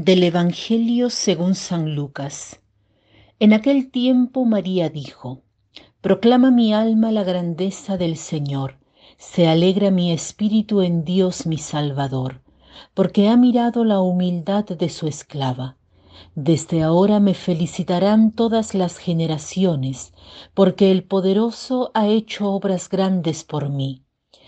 Del Evangelio según San Lucas. En aquel tiempo María dijo, Proclama mi alma la grandeza del Señor, se alegra mi espíritu en Dios mi Salvador, porque ha mirado la humildad de su esclava. Desde ahora me felicitarán todas las generaciones, porque el poderoso ha hecho obras grandes por mí.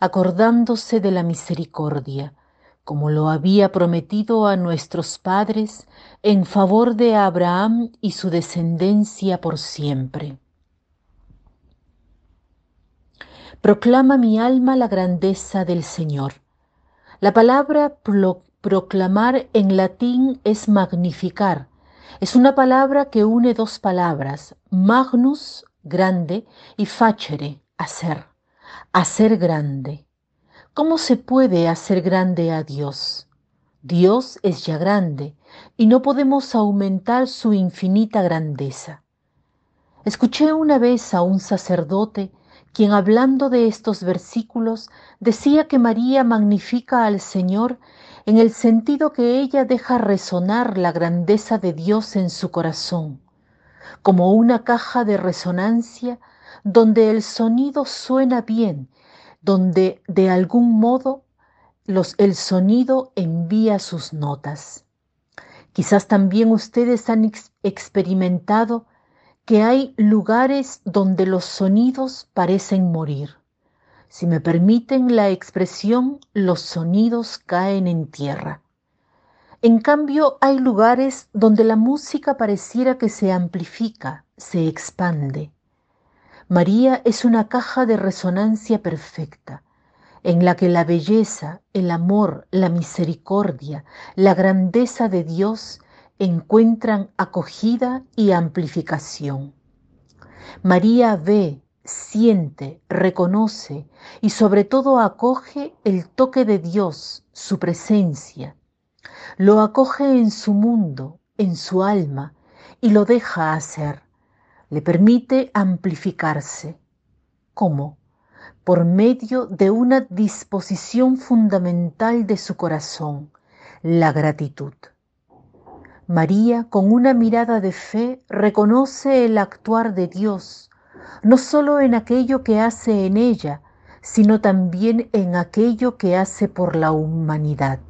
acordándose de la misericordia, como lo había prometido a nuestros padres en favor de Abraham y su descendencia por siempre. Proclama mi alma la grandeza del Señor. La palabra proclamar en latín es magnificar. Es una palabra que une dos palabras, magnus, grande, y facere, hacer hacer grande. ¿Cómo se puede hacer grande a Dios? Dios es ya grande y no podemos aumentar su infinita grandeza. Escuché una vez a un sacerdote quien hablando de estos versículos decía que María magnifica al Señor en el sentido que ella deja resonar la grandeza de Dios en su corazón, como una caja de resonancia donde el sonido suena bien, donde de algún modo el sonido envía sus notas. Quizás también ustedes han experimentado que hay lugares donde los sonidos parecen morir. Si me permiten la expresión, los sonidos caen en tierra. En cambio, hay lugares donde la música pareciera que se amplifica, se expande. María es una caja de resonancia perfecta, en la que la belleza, el amor, la misericordia, la grandeza de Dios encuentran acogida y amplificación. María ve, siente, reconoce y sobre todo acoge el toque de Dios, su presencia. Lo acoge en su mundo, en su alma y lo deja hacer le permite amplificarse. ¿Cómo? Por medio de una disposición fundamental de su corazón, la gratitud. María, con una mirada de fe, reconoce el actuar de Dios, no solo en aquello que hace en ella, sino también en aquello que hace por la humanidad.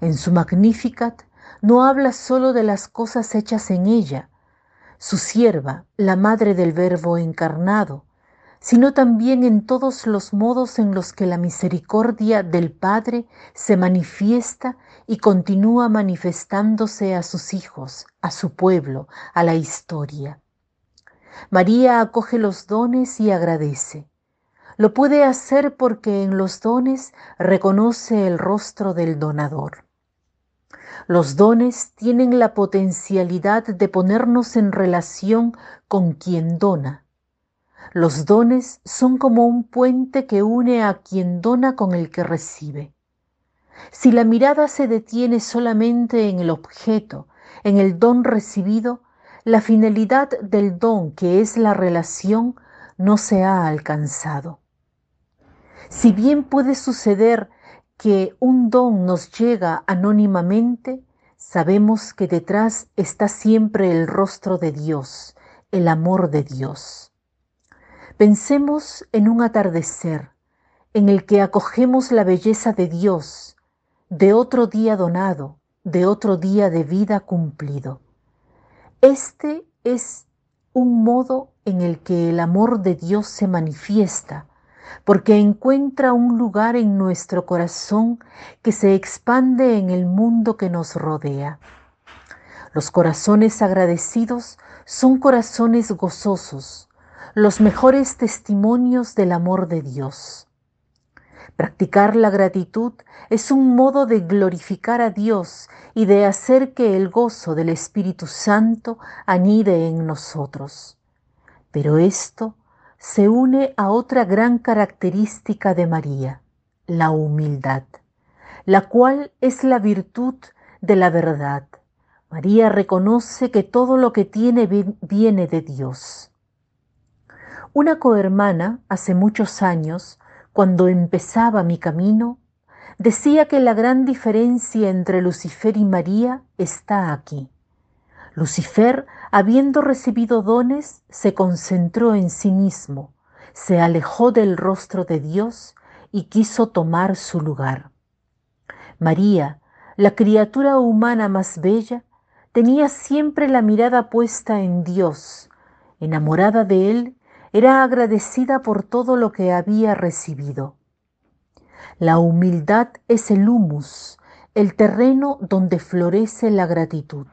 En su Magnificat no habla solo de las cosas hechas en ella, su sierva, la madre del Verbo encarnado, sino también en todos los modos en los que la misericordia del Padre se manifiesta y continúa manifestándose a sus hijos, a su pueblo, a la historia. María acoge los dones y agradece. Lo puede hacer porque en los dones reconoce el rostro del donador. Los dones tienen la potencialidad de ponernos en relación con quien dona. Los dones son como un puente que une a quien dona con el que recibe. Si la mirada se detiene solamente en el objeto, en el don recibido, la finalidad del don, que es la relación, no se ha alcanzado. Si bien puede suceder que un don nos llega anónimamente, sabemos que detrás está siempre el rostro de Dios, el amor de Dios. Pensemos en un atardecer en el que acogemos la belleza de Dios, de otro día donado, de otro día de vida cumplido. Este es un modo en el que el amor de Dios se manifiesta porque encuentra un lugar en nuestro corazón que se expande en el mundo que nos rodea. Los corazones agradecidos son corazones gozosos, los mejores testimonios del amor de Dios. Practicar la gratitud es un modo de glorificar a Dios y de hacer que el gozo del Espíritu Santo anide en nosotros. Pero esto se une a otra gran característica de María, la humildad, la cual es la virtud de la verdad. María reconoce que todo lo que tiene viene de Dios. Una cohermana hace muchos años cuando empezaba mi camino, decía que la gran diferencia entre Lucifer y María está aquí. Lucifer, habiendo recibido dones, se concentró en sí mismo, se alejó del rostro de Dios y quiso tomar su lugar. María, la criatura humana más bella, tenía siempre la mirada puesta en Dios, enamorada de Él era agradecida por todo lo que había recibido. La humildad es el humus, el terreno donde florece la gratitud.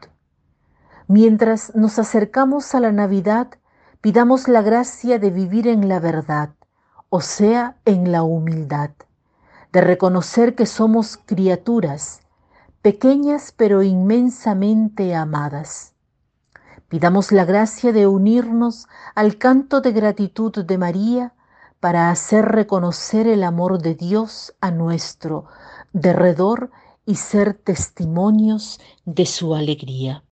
Mientras nos acercamos a la Navidad, pidamos la gracia de vivir en la verdad, o sea, en la humildad, de reconocer que somos criaturas, pequeñas pero inmensamente amadas Pidamos la gracia de unirnos al canto de gratitud de María para hacer reconocer el amor de Dios a nuestro derredor y ser testimonios de su alegría.